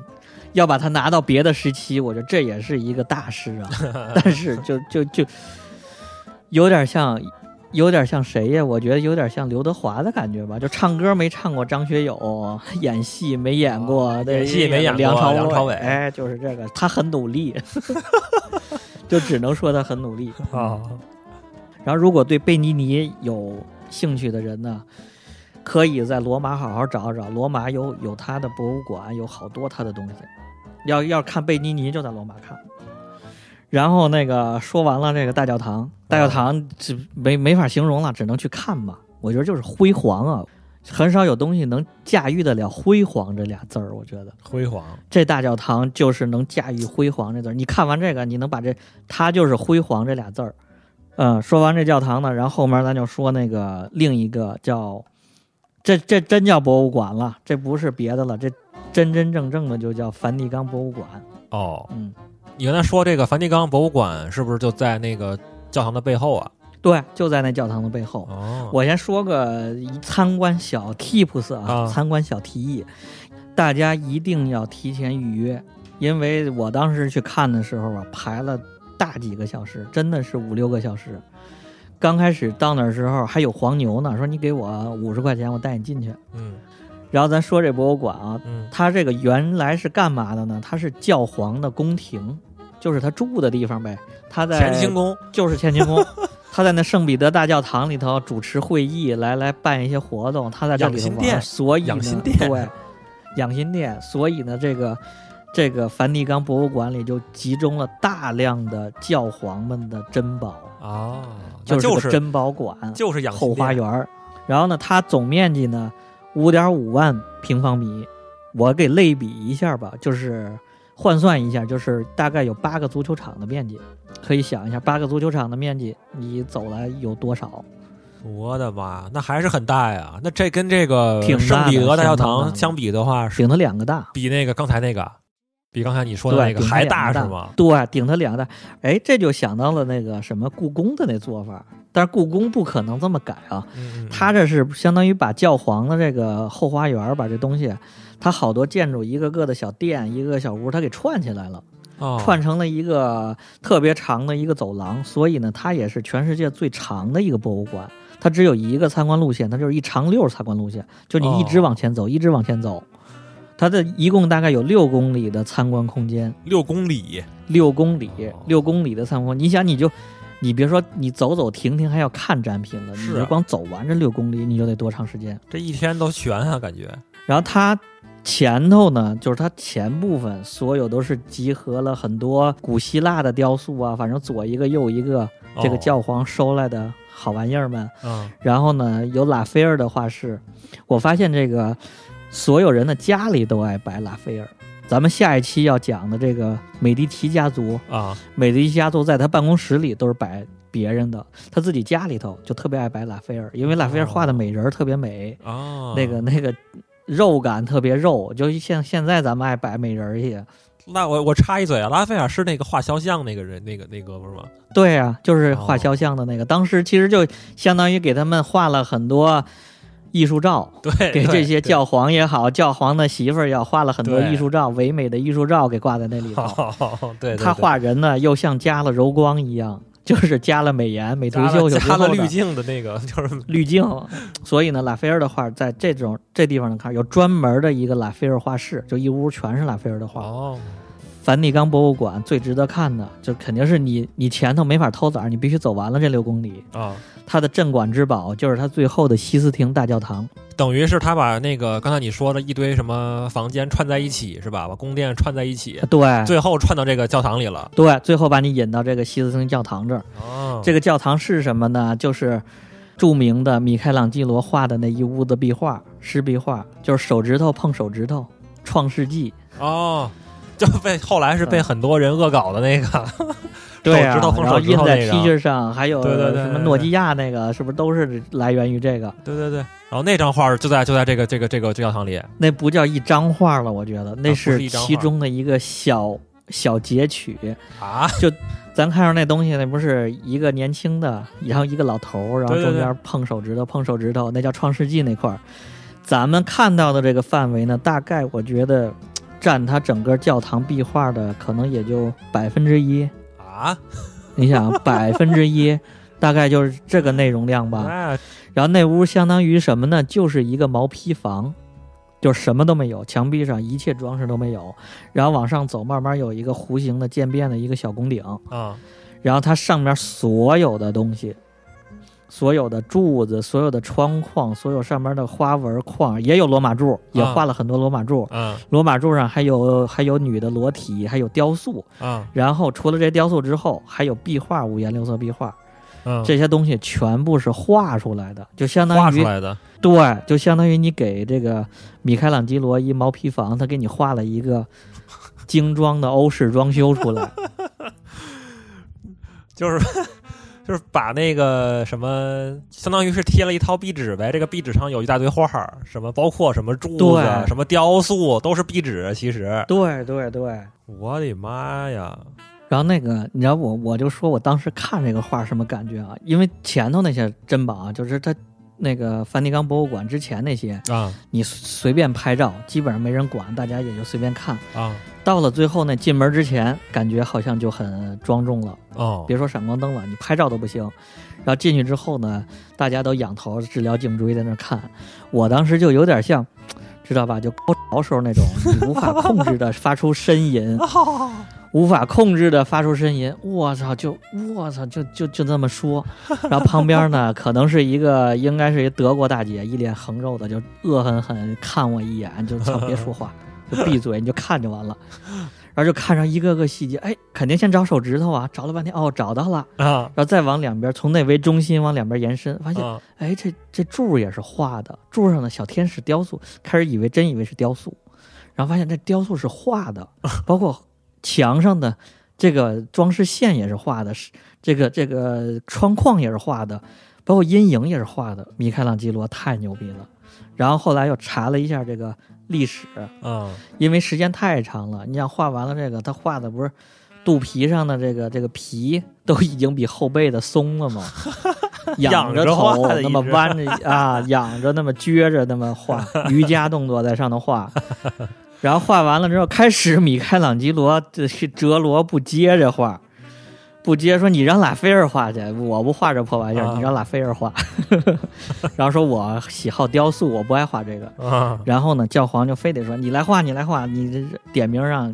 要把他拿到别的时期，我觉得这也是一个大师啊。*laughs* 但是就就就有点像。有点像谁呀？我觉得有点像刘德华的感觉吧，就唱歌没唱过张学友，*laughs* 演戏没演过，演戏没演过梁朝伟，哎，就是这个，他很努力，*laughs* 就只能说他很努力啊。然后，如果对贝尼尼有兴趣的人呢，可以在罗马好好找找，罗马有有他的博物馆，有好多他的东西。要要看贝尼尼，就在罗马看。然后那个说完了这个大教堂，大教堂这没没法形容了，只能去看吧。我觉得就是辉煌啊，很少有东西能驾驭得了“辉煌”这俩字儿。我觉得辉煌，这大教堂就是能驾驭“辉煌”这字儿。你看完这个，你能把这它就是“辉煌”这俩字儿。嗯，说完这教堂呢，然后后面咱就说那个另一个叫，这这真叫博物馆了，这不是别的了，这真真正正的就叫梵蒂冈博物馆。哦，嗯。你刚才说这个梵蒂冈博物馆是不是就在那个教堂的背后啊？对，就在那教堂的背后。哦，我先说个参观小 tips 啊，参观小提议，大家一定要提前预约，因为我当时去看的时候啊，排了大几个小时，真的是五六个小时。刚开始到那时候还有黄牛呢，说你给我五十块钱，我带你进去。嗯。然后咱说这博物馆啊，它这个原来是干嘛的呢？它是教皇的宫廷，就是他住的地方呗。他在乾清宫，就是乾清宫。*laughs* 他在那圣彼得大教堂里头主持会议，来来办一些活动。他在这里头玩，所以养心殿对，养心殿。所以呢，这个这个梵蒂冈博物馆里就集中了大量的教皇们的珍宝啊，就是珍宝馆，就是养后花园。然后呢，它总面积呢。五点五万平方米，我给类比一下吧，就是换算一下，就是大概有八个足球场的面积，可以想一下，八个足球场的面积，你走来有多少？我的妈，那还是很大呀！那这跟这个圣彼得大教堂相比的话，是顶它两个大。比那个刚才那个，比刚才你说的，那个还大大是吗？？对，顶它两个大。哎，这就想到了那个什么故宫的那做法，但是故宫不可能这么改啊，嗯嗯，它这是相当于把教皇的这个后花园，把这东西，它好多建筑一个个的小店，一个个小屋，它给串起来了，哦串成了一个特别长的一个走廊。所以呢，它也是全世界最长的一个博物馆。它只有一个参观路线，它就是一长溜参观路线，就你一直哦往前走，一直往前走。它的一共大概有六公里的参观空间，六公里，六公里哦，六公里的参观，你想你就，你别说你走走停停还要看展品了，你就光走完这六公里，你就得多长时间？这一天都悬啊，感觉然后它前头呢，就是它前部分所有都是集合了很多古希腊的雕塑啊，反正左一个右一个，这个哦教皇收来的好玩意儿们。嗯。然后呢，有拉斐尔的画室，我发现这个所有人的家里都爱摆拉斐尔。咱们下一期要讲的这个美第奇家族，啊。美第奇家族在他办公室里都是摆别人的，他自己家里头就特别爱摆拉斐尔，因为拉斐尔画的美人儿特别美，哦，那个那个肉感特别肉，就像现在咱们爱摆美人儿去。那我我插一嘴啊，拉斐尔是那个画肖像那个人，那个那哥们儿吗？对啊，就是哦画肖像的那个，当时其实就相当于给他们画了很多艺术照，*laughs* 对，给这些教皇也好，教皇的媳妇儿也好，画了很多艺术照，唯美的艺术照给挂在那里头。*laughs* 哦，对，对他画人呢，又像加了柔光一样，就是加了美颜、美图秀秀加了滤镜的那个，就是滤镜，所以呢，拉斐尔的画在这种这地方能看，有专门的一个拉斐尔画室，就一屋全是拉斐尔的画。哦，梵蒂冈博物馆最值得看的，就肯定是你你前头没法偷懒，你必须走完了这六公里。啊，它的镇馆之宝就是它最后的西斯廷大教堂。等于是他把那个刚才你说的一堆什么房间串在一起是吧？把宫殿串在一起，对最后串到这个教堂里了。对，最后把你引到这个西斯廷教堂这儿。哦，这个教堂是什么呢？就是著名的米开朗基罗画的那一屋子壁画，湿壁画，就是手指头碰手指头，《创世纪》。哦，就被后来是被很多人恶搞的那个，*laughs* 对啊，手指头碰然后手指头那印在 T。恤上，还有对对对对什么诺基亚那个，是不是都是来源于这个？对对对，然后那张画就在就在这个这个这个教堂里。那不叫一张画了，我觉得那是其中的一个小小截取。啊，就咱看上那东西，那不是一个年轻的，然后一个老头儿，然后中间碰手指头碰手指头，那叫《创世纪》那块儿。咱们看到的这个范围呢，大概我觉得占它整个教堂壁画的可能也就百分之一。啊，*laughs* 你想，百分之一，大概就是这个内容量吧。哎，然后那屋相当于什么呢？就是一个毛坯房，就什么都没有，墙壁上一切装饰都没有。然后往上走，慢慢有一个弧形的渐变的一个小拱顶，啊，然后它上面所有的东西，所有的柱子、所有的窗框、所有上面的花纹框，也有罗马柱，也啊画了很多罗马柱。嗯罗马柱上还有还有女的裸体，还有雕塑。嗯然后除了这雕塑之后，还有壁画，五颜六色壁画。嗯，这些东西全部是画出来的，就相当于画出来的，对，就相当于你给这个米开朗基罗一毛坯房，他给你画了一个精装的欧式装修出来。*laughs* 就是就是把那个什么，相当于是贴了一套壁纸呗。这个壁纸上有一大堆画儿，什么包括什么柱子对、什么雕塑，都是壁纸。其实，对对对。我的妈呀！然后那个，你知道我我就说我当时看这个画什么感觉啊？因为前头那些珍宝啊，就是它那个梵蒂冈博物馆之前那些，啊你随便拍照，基本上没人管，大家也就随便看。啊到了最后呢进门之前，感觉好像就很庄重了。哦，别说闪光灯了，你拍照都不行。然后进去之后呢，大家都仰头治疗颈椎在那儿看，我当时就有点像，*tsk* 知道吧？就高潮时候那种，你无法控制的发出呻吟，*laughs* 无法控制的发出呻吟。我操，就我操，就就就这么说。然后旁边呢，可能是一个应该是一德国大姐，一脸横肉的，就恶狠狠看我一眼，就操别说话，就闭嘴，你就看就完了。然后就看上一个个细节，哎，肯定先找手指头啊，找了半天，哦，找到了，啊然后再往两边，从内为中心往两边延伸，发现，啊哎，这这柱也是画的，柱上的小天使雕塑，开始以为真以为是雕塑，然后发现这雕塑是画的，包括墙上的这个装饰线也是画的，是这个这个窗框也是画的，包括阴影也是画的。米开朗基罗太牛逼了。然后后来又查了一下这个历史，啊因为时间太长了，你想画完了这个，他画的不是肚皮上的这个这个皮都已经比后背的松了吗？*laughs* 仰仰着头那么弯着啊，仰着那么撅着那么画 *laughs* 瑜伽动作在上头画，然后画完了之后，开始米开朗基罗这是哲罗不接着画。不接说你让拉斐尔画去，我不画这破玩意儿，啊你让拉斐尔画。*laughs* 然后说我喜好雕塑，我不爱画这个。啊然后呢，教皇就非得说你来画，你来画，你点名让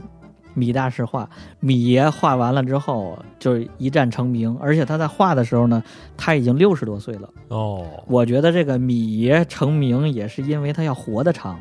米大师画。米爷画完了之后，就是一战成名，而且他在画的时候呢，他已经六十多岁了。哦，我觉得这个米爷成名也是因为他要活得长。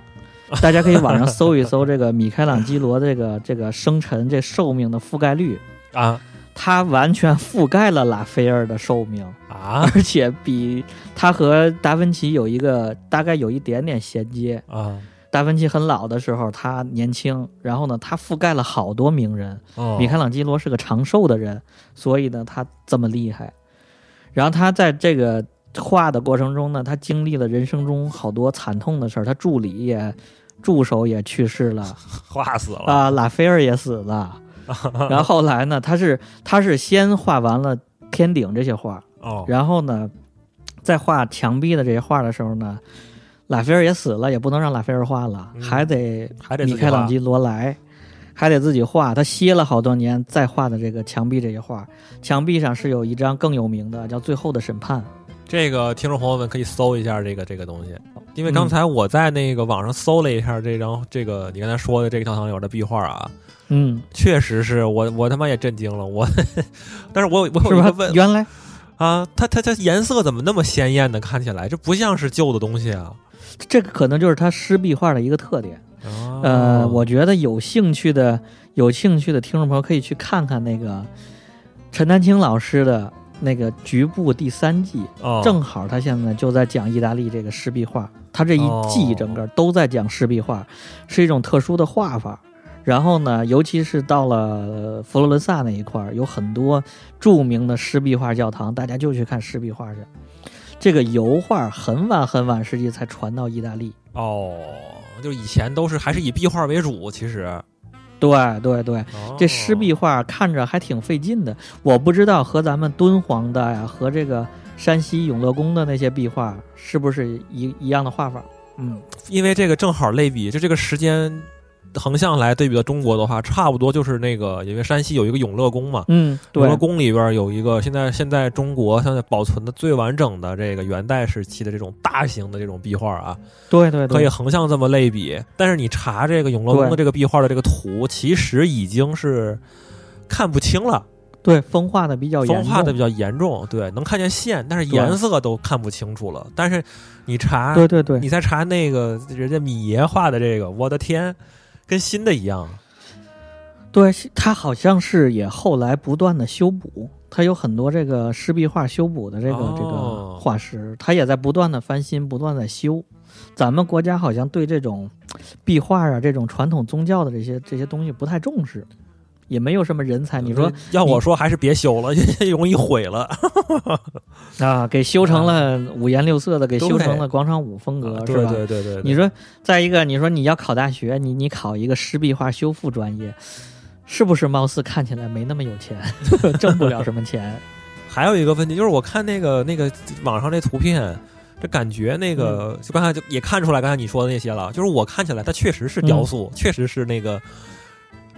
*laughs* 大家可以网上搜一搜这个米开朗基罗这个这个生辰这寿命的覆盖率，啊他完全覆盖了拉斐尔的寿命。啊而且比他和达芬奇有一个大概有一点点衔接。啊达芬奇很老的时候，他年轻，然后呢，他覆盖了好多名人。哦，米开朗基罗是个长寿的人，所以呢，他这么厉害。然后他在这个画的过程中呢，他经历了人生中好多惨痛的事儿，他助理也助手也去世了 *laughs* 画死了啊，拉斐尔也死了。*laughs* 然后后来呢，他是他是先画完了天顶这些画，哦然后呢，在画墙壁的这些画的时候呢，拉斐尔也死了，也不能让拉斐尔画了，嗯还得还得米开朗基罗来，还得自己画。他歇了好多年再画的这个墙壁这些画，墙壁上是有一张更有名的叫《最后的审判》。这个听众朋友们可以搜一下这个这个东西，因为刚才我在那个网上搜了一下这张这个你刚才说的这个教堂里边的壁画啊，嗯，确实是我我他妈也震惊了，我，*laughs* 但是我我有是吧一个？问原来啊，它它它颜色怎么那么鲜艳呢？看起来这不像是旧的东西啊。这个可能就是它湿壁画的一个特点。哦呃，我觉得有兴趣的有兴趣的听众朋友可以去看看那个陈丹青老师的那个《局部》第三季。哦正好他现在就在讲意大利这个湿壁画，他这一季哦整个都在讲湿壁画，是一种特殊的画法。然后呢，尤其是到了呃佛罗伦萨那一块儿，有很多著名的湿壁画教堂，大家就去看湿壁画去。这个油画很晚很晚世纪才传到意大利。哦，就以前都是还是以壁画为主，其实对对对，哦这湿壁画看着还挺费劲的。我不知道和咱们敦煌的呀，和这个山西永乐宫的那些壁画是不是一一样的画法？嗯，因为这个正好类比，就这个时间横向来对比的中国的话，差不多就是那个，因为山西有一个永乐宫嘛，嗯，对。永乐，宫里边有一个现在现在中国现在保存的最完整的这个元代时期的这种大型的这种壁画啊，对对对，可以横向这么类比。但是你查这个永乐宫的这个壁画的这个图，其实已经是看不清了，对风化的比较严重，风化的比较严重，对，能看见线，但是颜色都看不清楚了。但是你查，对对对。你再查那个人家米爷画的这个，我的天，跟新的一样。对，它好像是也后来不断的修补，它有很多这个湿壁画修补的这个、哦这个画师，他也在不断的翻新，不断地在修。咱们国家好像对这种壁画啊，这种传统宗教的这些这些东西不太重视，也没有什么人才。你说要我说，还是别修了，*laughs* 容易毁了。*laughs* 啊，给修成了五颜六色的，给修成了广场舞风格，是吧？对对对，对你说，再一个，你说你要考大学，你你考一个湿壁画修复专业，是不是貌似看起来没那么有钱，*laughs* 挣不了什么钱？还有一个问题就是，我看那个那个网上那图片，这感觉那个、就刚才就也看出来，刚才你说的那些了，就是我看起来它确实是雕塑，确实是那个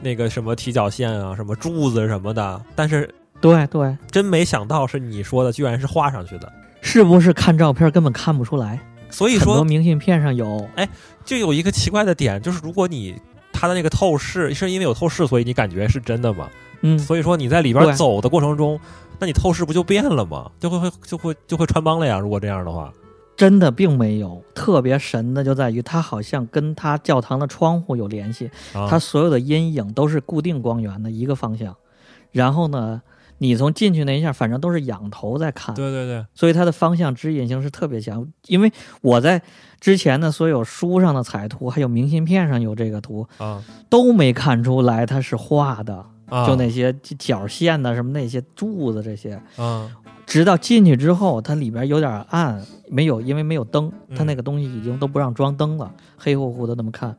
那个什么踢脚线啊，什么柱子什么的，但是对对，真没想到是你说的，居然是画上去的。是不是看照片根本看不出来？所以很多说，明信片上有，哎就有一个奇怪的点，就是如果你它的那个透视是因为有透视，所以你感觉是真的吗？嗯，所以说你在里边走的过程中，那你透视不就变了吗？就会会就会就会穿帮了呀。如果这样的话，真的并没有。特别神的就在于它好像跟它教堂的窗户有联系，啊它所有的阴影都是固定光源的一个方向。然后呢，你从进去那一下，反正都是仰头在看，对对对，所以它的方向指引性是特别强。因为我在之前的所有书上的彩图，还有明信片上有这个图，啊都没看出来它是画的，啊，就那些角线的什么那些柱子这些。啊直到进去之后，它里边有点暗，没有，因为没有灯，嗯它那个东西已经都不让装灯了，黑乎乎的那么看，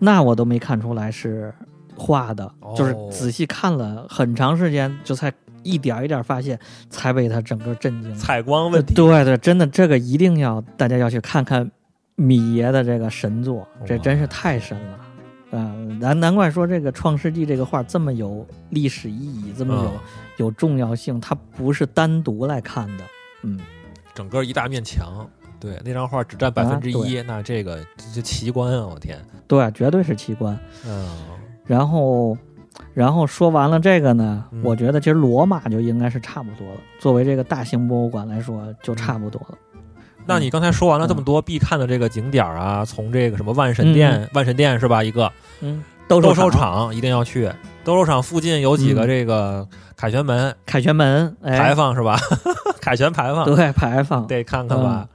那我都没看出来是画的，哦就是仔细看了很长时间，就才一点一点发现，才被它整个震惊。采光问题，对对，真的这个一定要大家要去看看米爷的这个神作，这真是太神了。啊，难难怪说这个《创世纪》这个画这么有历史意义，这么有、嗯有重要性，它不是单独来看的。嗯，整个一大面墙，对，那张画只占百分之啊一，那这个这这奇观啊，我天，对，绝对是奇观。嗯然后，然后说完了这个呢，嗯我觉得其实罗马就应该是差不多了。作为这个大型博物馆来说，就差不多了。那你刚才说完了这么多必看的这个景点儿啊，从这个什么万神殿，万神殿是吧？一个嗯，斗斗兽兽场、一定要去，斗兽场附近有几个嗯。这个凯旋门凯旋门、哎、牌坊是吧？*laughs* 凯旋牌坊对牌坊，得看看吧。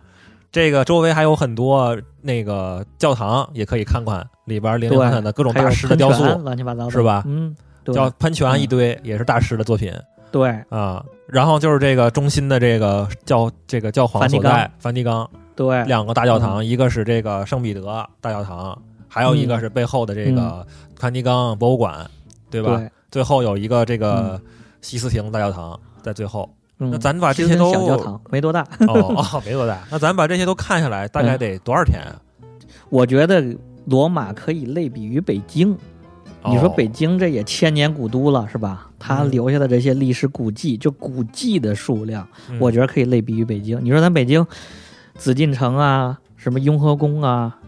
这个周围还有很多那个教堂，也可以看看，里边零零散散的各种大师的雕塑乱七八糟的，是吧？嗯，叫喷泉一堆，也是大师的作品对，啊。然后就是这个中心的这个教这个教皇梵蒂冈所在梵蒂冈对，两个大教堂，一个是这个圣彼得大教堂，还有一个是背后的这个梵蒂冈博物馆，对吧？对，最后有一个这个西斯廷大教堂在最后。嗯，那咱把这些都小教堂没多大，哦哦，没多大。那咱把这些都看下来，大概得多少天啊？我觉得罗马可以类比于北京。你说哦北京这也千年古都了，是吧？它嗯留下的这些历史古迹，就古迹的数量，嗯我觉得可以类比于北京。你说咱北京紫禁城啊，什么雍和宫啊，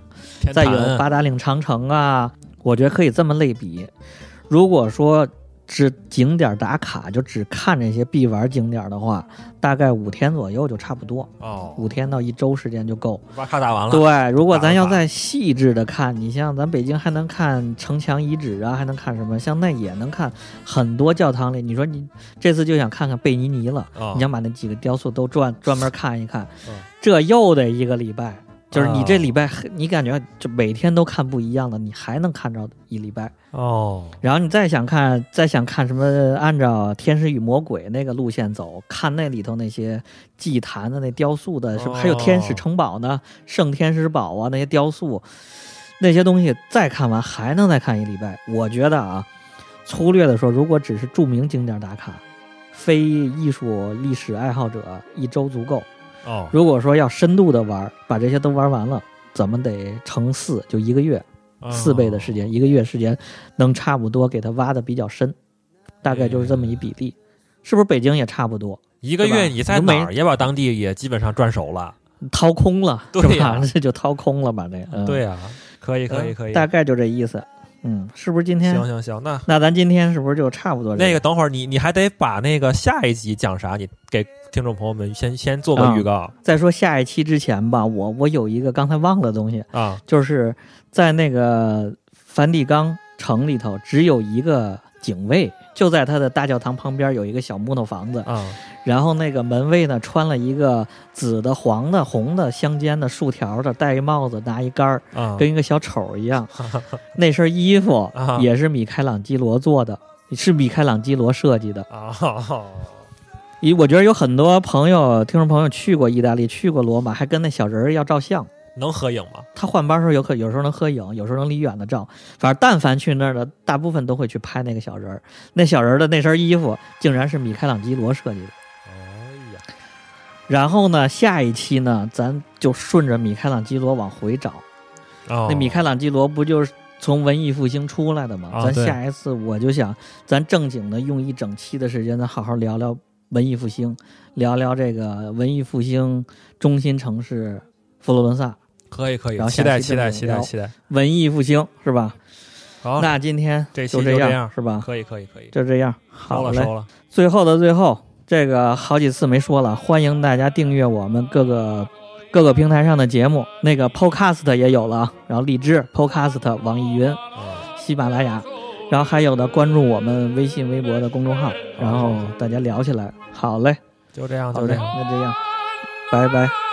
再有八达岭长城啊，我觉得可以这么类比。如果说只景点打卡，就只看这些必玩景点的话，大概五天左右就差不多，哦，五天到一周时间就够。把卡打完了。对，如果咱要再细致的看，你像咱北京还能看城墙遗址啊，还能看什么？像那也能看很多教堂里。你说你这次就想看看贝尼尼了，哦你想把那几个雕塑都专专门 *laughs* 看一看，嗯这又得一个礼拜。就是你这哦礼拜，你感觉就每天都看不一样的，你还能看着一礼拜。哦，然后你再想看，再想看什么？按照《天使与魔鬼》那个路线走，看那里头那些祭坛的那雕塑的，是不还有天使城堡呢？圣天使堡啊，那些雕塑，那些东西再看完还能再看一礼拜。我觉得啊，粗略的说，如果只是著名景点打卡，非艺术历史爱好者一周足够。哦，如果说要深度的玩，把这些都玩完了，怎么得乘四，就一个月。四倍的时间，一个月时间能差不多给它挖的比较深，大概就是这么一比例，是不是？北京也差不多，一个月你在哪儿也把当地也基本上转熟了。掏空了，是对吧？这 *laughs* 就掏空了吧？这个，嗯、对呀，可以可以嗯可以。大概就这意思。嗯，是不是今天？行行行，那那咱今天是不是就差不多这那个等会儿你你还得把那个下一集讲啥，你给听众朋友们先先做个啊预告。再说下一期之前吧，我我有一个刚才忘了东西，啊。就是在那个梵蒂冈城里头只有一个警卫，就在他的大教堂旁边有一个小木头房子，啊然后那个门卫呢，穿了一个紫的、黄的、红的相间的竖条的，戴一帽子，拿一杆儿，啊跟一个小丑一样。*laughs* 那身衣服啊也是米开朗基罗做的，是米开朗基罗设计的。啊！一我觉得有很多朋友、听众朋友去过意大利，去过罗马，还跟那小人儿要照相。能合影吗？他换班时候有可有时候能合影，有时候能离远的照。反正但凡去那儿的，大部分都会去拍那个小人儿。那小人儿的那身衣服竟然是米开朗基罗设计的。然后呢，下一期呢，咱就顺着米开朗基罗往回找。哦那米开朗基罗不就是从文艺复兴出来的吗？咱下一次我就想，咱正经的用一整期的时间，咱好好聊聊文艺复兴，聊聊这个文艺复兴中心城市佛罗伦萨。可以可以然，后期待下期期待期待期待。文艺复兴是吧？好，那今天这期就这样是吧？可以可以可以，就这样，好了收了。最后的最后，这个好几次没说了，欢迎大家订阅我们各个各个平台上的节目，那个 Podcast 也有了，然后荔枝 Podcast、网易云、嗯，喜马拉雅，然后还有的关注我们微信、微博的公众号，然后大家聊起来。好嘞，就这样，就这样。那这样，拜拜。